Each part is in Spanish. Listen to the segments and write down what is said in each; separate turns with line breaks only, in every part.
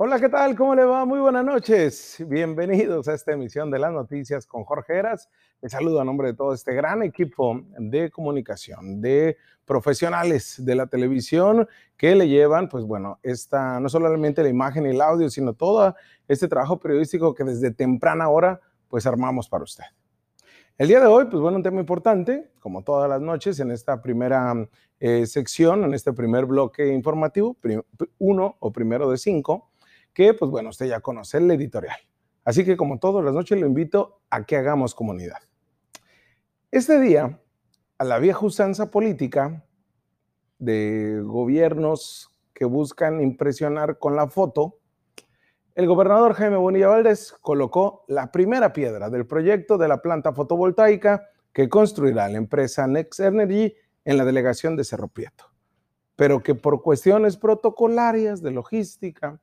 Hola, ¿qué tal? ¿Cómo le va? Muy buenas noches. Bienvenidos a esta emisión de las noticias con Jorge Heras. Les saludo a nombre de todo este gran equipo de comunicación, de profesionales de la televisión que le llevan, pues bueno, esta, no solamente la imagen y el audio, sino todo este trabajo periodístico que desde temprana hora, pues armamos para usted. El día de hoy, pues bueno, un tema importante, como todas las noches, en esta primera eh, sección, en este primer bloque informativo, uno o primero de cinco, que pues bueno, usted ya conoce el editorial. Así que como todas las noches lo invito a que hagamos comunidad. Este día, a la vieja usanza política de gobiernos que buscan impresionar con la foto, el gobernador Jaime Bonilla Valdés colocó la primera piedra del proyecto de la planta fotovoltaica que construirá la empresa Next Energy en la delegación de Cerro Prieto, pero que por cuestiones protocolarias de logística,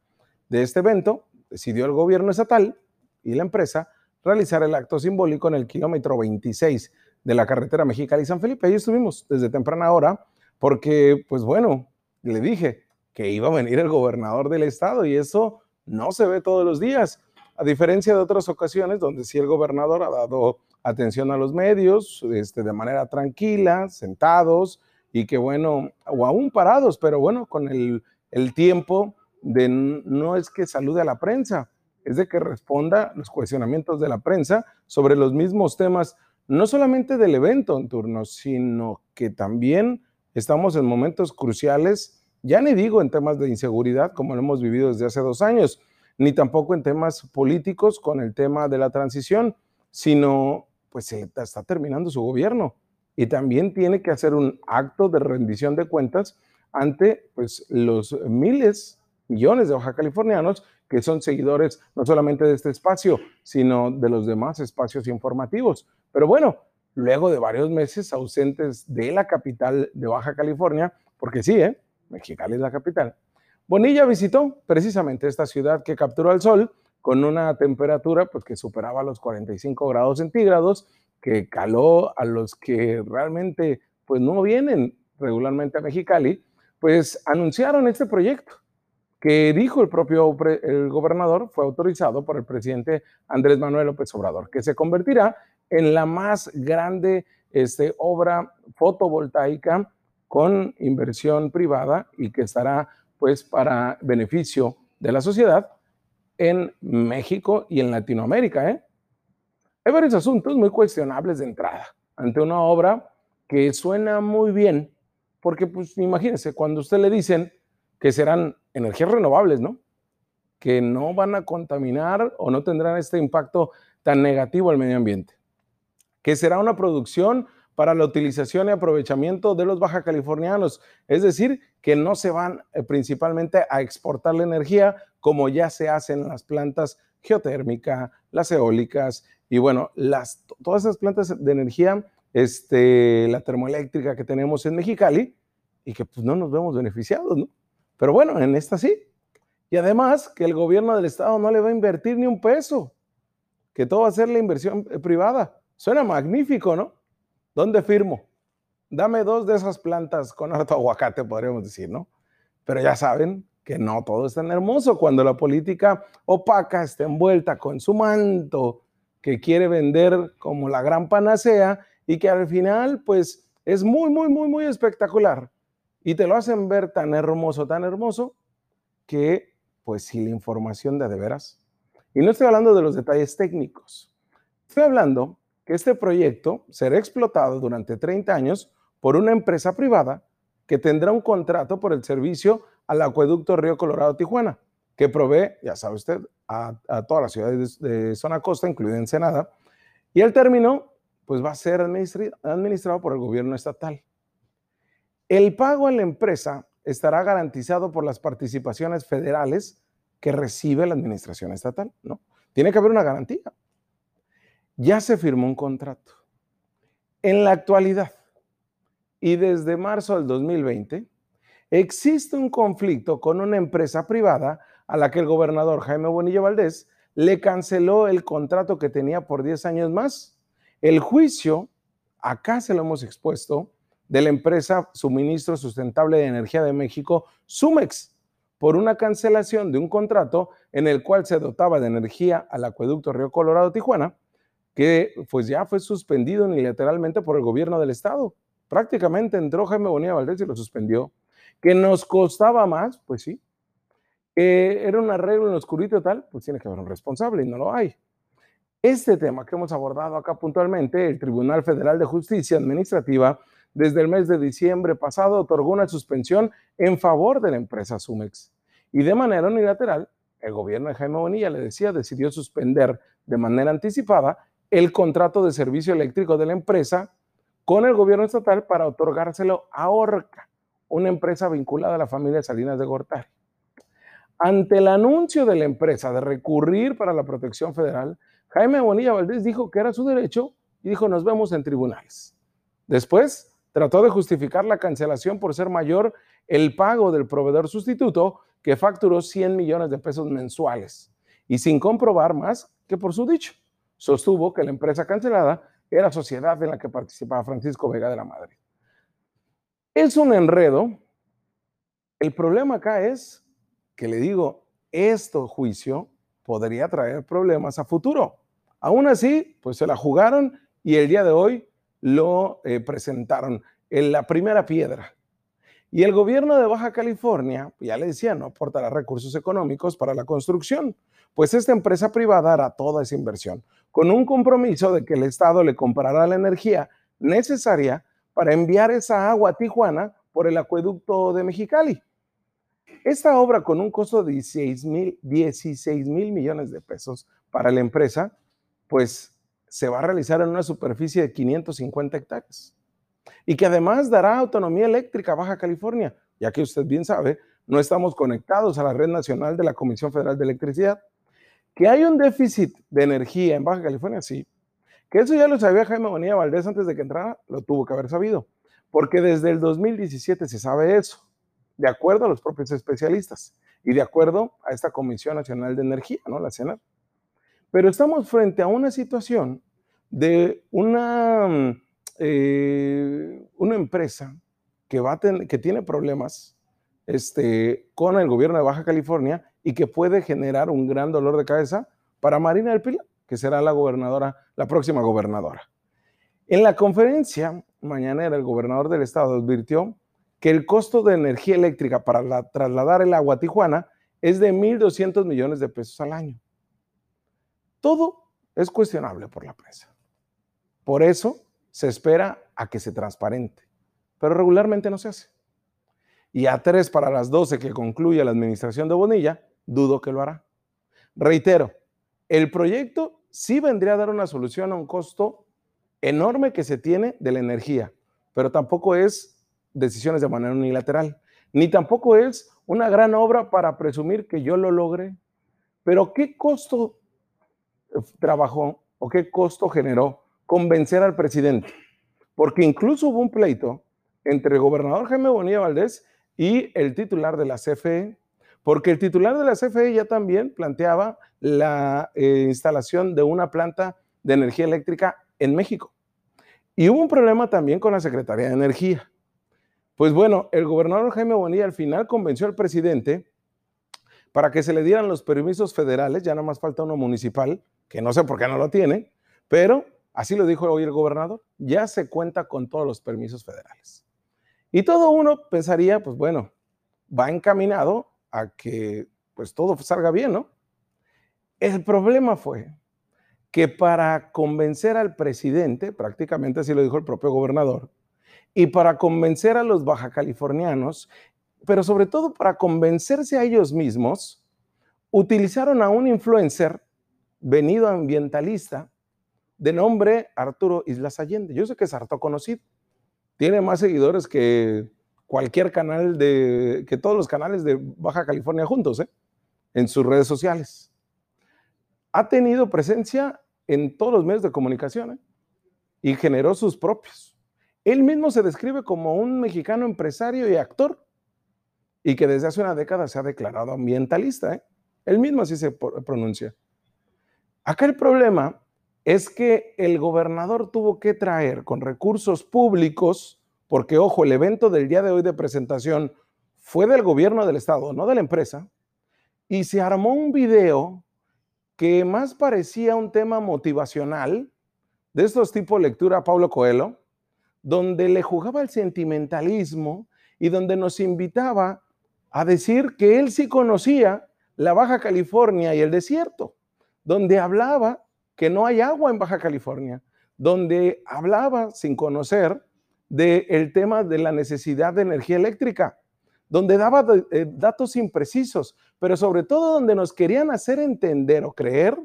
de este evento, decidió el gobierno estatal y la empresa realizar el acto simbólico en el kilómetro 26 de la carretera Mexicali-San Felipe. Ahí estuvimos desde temprana hora porque, pues bueno, le dije que iba a venir el gobernador del estado y eso no se ve todos los días, a diferencia de otras ocasiones donde sí el gobernador ha dado atención a los medios este, de manera tranquila, sentados y que bueno, o aún parados, pero bueno, con el, el tiempo de no es que salude a la prensa, es de que responda los cuestionamientos de la prensa sobre los mismos temas, no solamente del evento en turno, sino que también estamos en momentos cruciales, ya ni digo en temas de inseguridad como lo hemos vivido desde hace dos años, ni tampoco en temas políticos con el tema de la transición, sino pues está terminando su gobierno y también tiene que hacer un acto de rendición de cuentas ante pues los miles millones de baja californianos que son seguidores no solamente de este espacio, sino de los demás espacios informativos. Pero bueno, luego de varios meses ausentes de la capital de Baja California, porque sí, ¿eh? Mexicali es la capital, Bonilla visitó precisamente esta ciudad que capturó al sol con una temperatura pues, que superaba los 45 grados centígrados, que caló a los que realmente pues, no vienen regularmente a Mexicali, pues anunciaron este proyecto que dijo el propio el gobernador, fue autorizado por el presidente Andrés Manuel López Obrador, que se convertirá en la más grande este, obra fotovoltaica con inversión privada y que estará pues para beneficio de la sociedad en México y en Latinoamérica. ¿eh? Hay varios asuntos muy cuestionables de entrada ante una obra que suena muy bien, porque pues imagínense, cuando usted le dicen que serán energías renovables, ¿no? Que no van a contaminar o no tendrán este impacto tan negativo al medio ambiente. Que será una producción para la utilización y aprovechamiento de los baja californianos, es decir, que no se van eh, principalmente a exportar la energía como ya se hace en las plantas geotérmica, las eólicas y bueno, las, todas esas plantas de energía, este, la termoeléctrica que tenemos en Mexicali y que pues no nos vemos beneficiados, ¿no? Pero bueno, en esta sí. Y además que el gobierno del estado no le va a invertir ni un peso, que todo va a ser la inversión eh, privada. Suena magnífico, ¿no? ¿Dónde firmo? Dame dos de esas plantas con harto aguacate, podríamos decir, ¿no? Pero ya saben que no todo es tan hermoso cuando la política opaca está envuelta con su manto que quiere vender como la gran panacea y que al final pues es muy, muy, muy, muy espectacular y te lo hacen ver tan hermoso, tan hermoso, que pues si la información de de veras. Y no estoy hablando de los detalles técnicos. Estoy hablando que este proyecto será explotado durante 30 años por una empresa privada que tendrá un contrato por el servicio al acueducto Río Colorado-Tijuana, que provee, ya sabe usted, a, todas las ciudades de, zona costa, incluida Ensenada, y el término pues va a ser administrado por el gobierno estatal. El pago a la empresa estará garantizado por las participaciones federales que recibe la administración estatal, ¿no? Tiene que haber una garantía. Ya se firmó un contrato. En la actualidad y desde marzo del 2020, existe un conflicto con una empresa privada a la que el gobernador Jaime Bonilla Valdés le canceló el contrato que tenía por 10 años más. El juicio, acá se lo hemos expuesto, de la empresa Suministro Sustentable de Energía de México, Sumex, por una cancelación de un contrato en el cual se dotaba de energía al acueducto Río Colorado Tijuana, que pues ya fue suspendido unilateralmente por el gobierno del estado. Prácticamente entró Jaime Bonilla Valdés y lo suspendió. Que nos costaba más, pues sí. Que era un arreglo en oscurito tal, pues tiene que haber un responsable y no lo hay. Este tema que hemos abordado acá puntualmente, el Tribunal Federal de Justicia Administrativa, desde el mes de diciembre pasado, otorgó una suspensión en favor de la empresa Sumex. Y de manera unilateral, el gobierno de Jaime Bonilla, le decía, decidió suspender de manera anticipada el contrato de servicio eléctrico de la empresa con el gobierno estatal para otorgárselo a Orca, una empresa vinculada a la familia Salinas de Gortari. Ante el anuncio de la empresa de recurrir para la protección federal, Jaime Bonilla Valdés dijo que era su derecho y dijo nos vemos en tribunales. Después trató de justificar la cancelación por ser mayor el pago del proveedor sustituto que facturó 100 millones de pesos mensuales y sin comprobar más que por su dicho. Sostuvo que la empresa cancelada era sociedad en la que participaba Francisco Vega de la Madre. Es un enredo. El problema acá es que le digo, esto juicio podría traer problemas a futuro. Aún así, pues se la jugaron y el día de hoy lo eh, presentaron en la primera piedra. Y el gobierno de Baja California, ya le decía, no aportará recursos económicos para la construcción, pues esta empresa privada hará toda esa inversión, con un compromiso de que el Estado le comprará la energía necesaria para enviar esa agua a Tijuana por el acueducto de Mexicali. Esta obra con un costo de 16 mil, 16 mil millones de pesos para la empresa pues se va a realizar en una superficie de 550 hectáreas y que además dará autonomía eléctrica a Baja California, ya que usted bien sabe, no estamos conectados a la red nacional de la Comisión Federal de Electricidad. Que hay un déficit de energía en Baja California, sí. Que eso ya lo sabía Jaime Bonilla Valdés antes de que entrara, lo tuvo que haber sabido, porque desde el 2017 se sabe eso, de acuerdo a los propios especialistas y de acuerdo a esta Comisión Nacional de Energía, ¿no? La CENAR. Pero estamos frente a una situación de una, mm, eh, una empresa que, va que tiene problemas este, con el gobierno de Baja California y que puede generar un gran dolor de cabeza para Marina del Pilar, que será la gobernadora, la próxima gobernadora. En la conferencia mañanera, el gobernador del estado advirtió que el costo de energía eléctrica para trasladar el agua a Tijuana es de 1.200 millones de pesos al año. Todo es cuestionable por la prensa. Por eso se espera a que se transparente, pero regularmente no se hace. Y a tres para las 12 que concluya la administración de Bonilla, dudo que lo hará. Reitero, el proyecto sí vendría a dar una solución a un costo enorme que se tiene de la energía, pero tampoco es decisiones de manera unilateral, ni tampoco es una gran obra para presumir que yo lo logre. Pero ¿qué costo trabajó o qué costo generó convencer al presidente. Porque incluso hubo un pleito entre el gobernador Jaime Bonilla Valdés y el titular de la CFE, porque el titular de la CFE ya también planteaba la eh, instalación de una planta de energía eléctrica en México. Y hubo un problema también con la Secretaría de Energía. Pues bueno, el gobernador Jaime Bonilla al final convenció al presidente para que se le dieran los permisos federales, ya nada más falta uno municipal, que no sé por qué no lo tiene, pero así lo dijo hoy el gobernador, ya se cuenta con todos los permisos federales. Y todo uno pensaría, pues bueno, va encaminado a que pues todo salga bien, ¿no? El problema fue que para convencer al presidente, prácticamente así lo dijo el propio gobernador, y para convencer a los baja californianos, pero sobre todo para convencerse a ellos mismos, utilizaron a un influencer venido ambientalista de nombre Arturo Islas Allende. Yo sé que es harto conocido. Tiene más seguidores que cualquier canal de, que todos los canales de Baja California juntos, ¿eh? en sus redes sociales. Ha tenido presencia en todos los medios de comunicación ¿eh? y generó sus propios. Él mismo se describe como un mexicano empresario y actor y que desde hace una década se ha declarado ambientalista. ¿eh? Él mismo así se pronuncia. Acá el problema es que el gobernador tuvo que traer con recursos públicos, porque ojo, el evento del día de hoy de presentación fue del gobierno del estado, no de la empresa, y se armó un video que más parecía un tema motivacional, de estos tipos lectura a Pablo Coelho, donde le jugaba el sentimentalismo y donde nos invitaba a decir que él sí conocía la Baja California y el desierto, donde hablaba que no hay agua en Baja California, donde hablaba sin conocer del tema de la necesidad de energía eléctrica, donde daba eh, datos imprecisos, pero sobre todo donde nos querían hacer entender o creer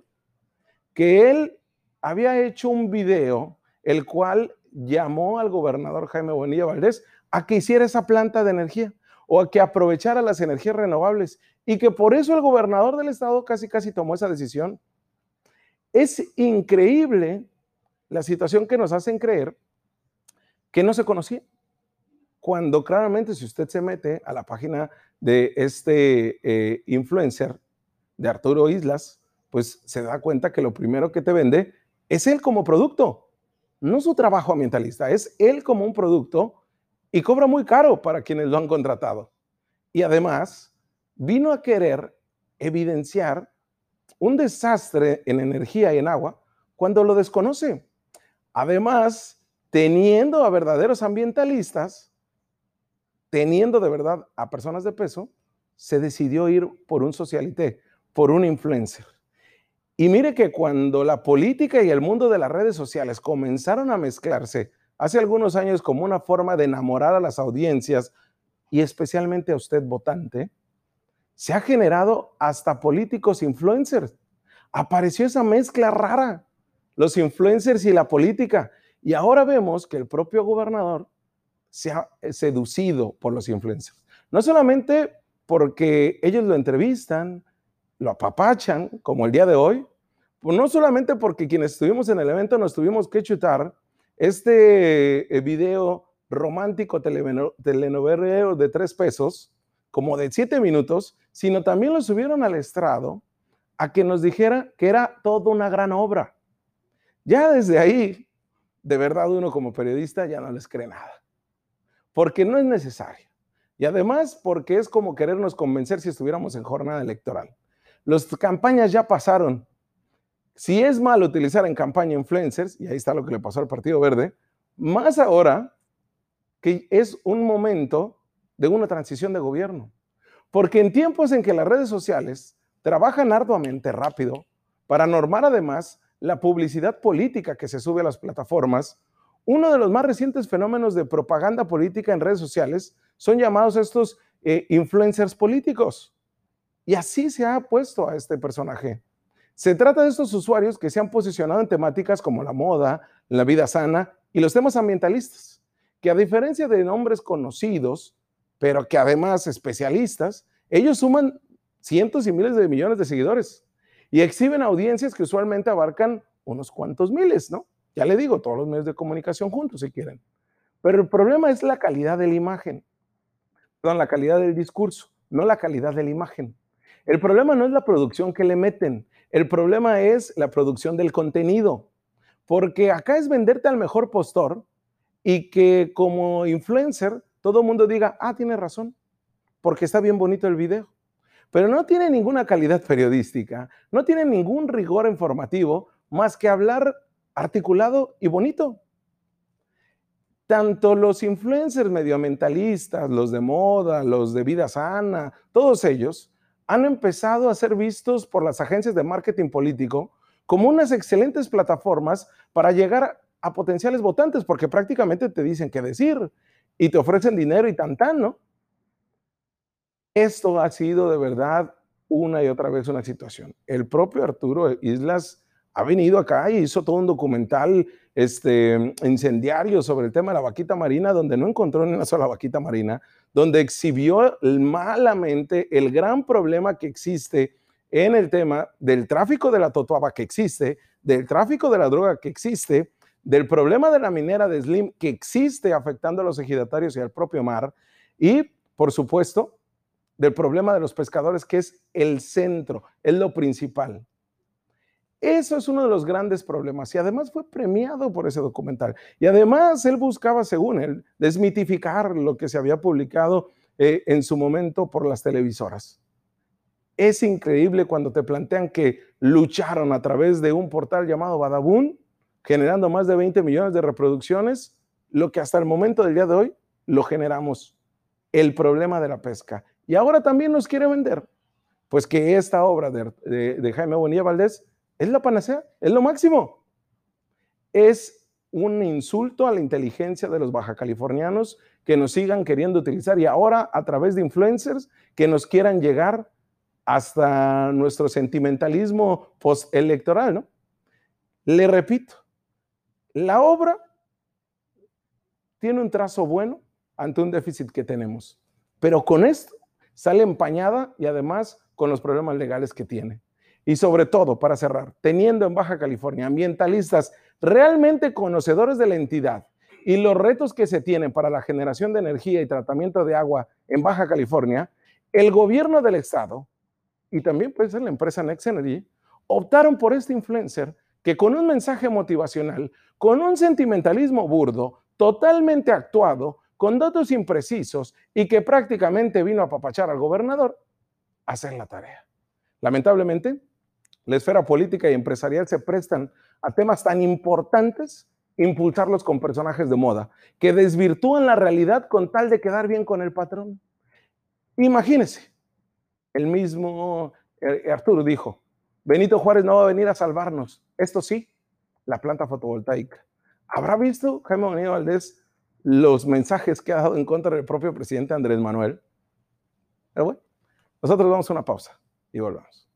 que él había hecho un video el cual llamó al gobernador Jaime Bonilla Valdés a que hiciera esa planta de energía o a que aprovechara las energías renovables y que por eso el gobernador del estado casi casi tomó esa decisión. Es increíble la situación que nos hacen creer que no se conocía. Cuando claramente si usted se mete a la página de este eh, influencer de Arturo Islas, pues se da cuenta que lo primero que te vende es él como producto, no su trabajo ambientalista, es él como un producto y cobra muy caro para quienes lo han contratado. Y además vino a querer evidenciar un desastre en energía y en agua cuando lo desconoce. Además, teniendo a verdaderos ambientalistas, teniendo de verdad a personas de peso, se decidió ir por un socialité, por un influencer. Y mire que cuando la política y el mundo de las redes sociales comenzaron a mezclarse hace algunos años como una forma de enamorar a las audiencias y especialmente a usted votante, se ha generado hasta políticos influencers. Apareció esa mezcla rara, los influencers y la política. Y ahora vemos que el propio gobernador se ha seducido por los influencers. No solamente porque ellos lo entrevistan, lo apapachan, como el día de hoy, pues no solamente porque quienes estuvimos en el evento nos tuvimos que chutar este eh, video romántico telenovelero de tres pesos, como de siete minutos, sino también lo subieron al estrado a que nos dijera que era toda una gran obra. Ya desde ahí, de verdad uno como periodista ya no les cree nada, porque no es necesario. Y además porque es como querernos convencer si estuviéramos en jornada electoral. Las campañas ya pasaron. Si es mal utilizar en campaña influencers, y ahí está lo que le pasó al Partido Verde, más ahora que es un momento de una transición de gobierno. Porque en tiempos en que las redes sociales trabajan arduamente rápido para normar además la publicidad política que se sube a las plataformas, uno de los más recientes fenómenos de propaganda política en redes sociales son llamados estos eh, influencers políticos. Y así se ha puesto a este personaje. Se trata de estos usuarios que se han posicionado en temáticas como la moda, la vida sana y los temas ambientalistas, que a diferencia de nombres conocidos, pero que además especialistas, ellos suman cientos y miles de millones de seguidores y exhiben audiencias que usualmente abarcan unos cuantos miles, ¿no? Ya le digo, todos los medios de comunicación juntos si quieren. Pero el problema es la calidad de la imagen, perdón, la calidad del discurso, no la calidad de la imagen. El problema no es la producción que le meten, el problema es la producción del contenido, porque acá es venderte al mejor postor y que como influencer todo el mundo diga, ah, tiene razón, porque está bien bonito el video pero no tiene ninguna calidad periodística, no tiene ningún rigor informativo más que hablar articulado y bonito. Tanto los influencers medioambientalistas, los de moda, los de vida sana, todos ellos han empezado a ser vistos por las agencias de marketing político como unas excelentes plataformas para llegar a potenciales votantes, porque prácticamente te dicen qué decir y te ofrecen dinero y tan tan, ¿no? Esto ha sido de verdad una y otra vez una situación. El propio Arturo Islas ha venido acá y hizo todo un documental este, incendiario sobre el tema de la vaquita marina, donde no encontró ni una sola vaquita marina, donde exhibió malamente el gran problema que existe en el tema del tráfico de la totuaba que existe, del tráfico de la droga que existe, del problema de la minera de Slim que existe afectando a los ejidatarios y al propio mar, y por supuesto del problema de los pescadores, que es el centro, es lo principal. Eso es uno de los grandes problemas y además fue premiado por ese documental. Y además él buscaba, según él, desmitificar lo que se había publicado eh, en su momento por las televisoras. Es increíble cuando te plantean que lucharon a través de un portal llamado Badabun, generando más de 20 millones de reproducciones, lo que hasta el momento del día de hoy lo generamos, el problema de la pesca. Y ahora también nos quiere vender, pues que esta obra de, Jaime Bonilla Valdés es la panacea, es lo máximo. Es un insulto a la inteligencia de los baja californianos que nos sigan queriendo utilizar y ahora a través de influencers que nos quieran llegar hasta nuestro sentimentalismo postelectoral, ¿no? Le repito, la obra tiene un trazo bueno ante un déficit que tenemos, pero con esto sale empañada y además con los problemas legales que tiene. Y sobre todo, para cerrar, teniendo en Baja California ambientalistas realmente conocedores de la entidad y los retos que se tienen para la generación de energía y tratamiento de agua en Baja California, el gobierno del estado y también puede ser la empresa Next Energy optaron por este influencer que con un mensaje motivacional, con un sentimentalismo burdo, totalmente actuado, con datos imprecisos y que prácticamente vino a apapachar al gobernador, hacer la tarea. Lamentablemente, la esfera política y empresarial se prestan a temas tan importantes, impulsarlos con personajes de moda, que desvirtúan la realidad con tal de quedar bien con el patrón. Imagínese, el mismo eh, Arturo dijo, Benito Juárez no va a venir a salvarnos. Esto sí, la planta fotovoltaica. ¿Habrá visto Jaime Bonilla Valdés los mensajes que ha dado en contra del propio presidente Andrés Manuel? Pero bueno, nosotros vamos a una pausa y volvemos.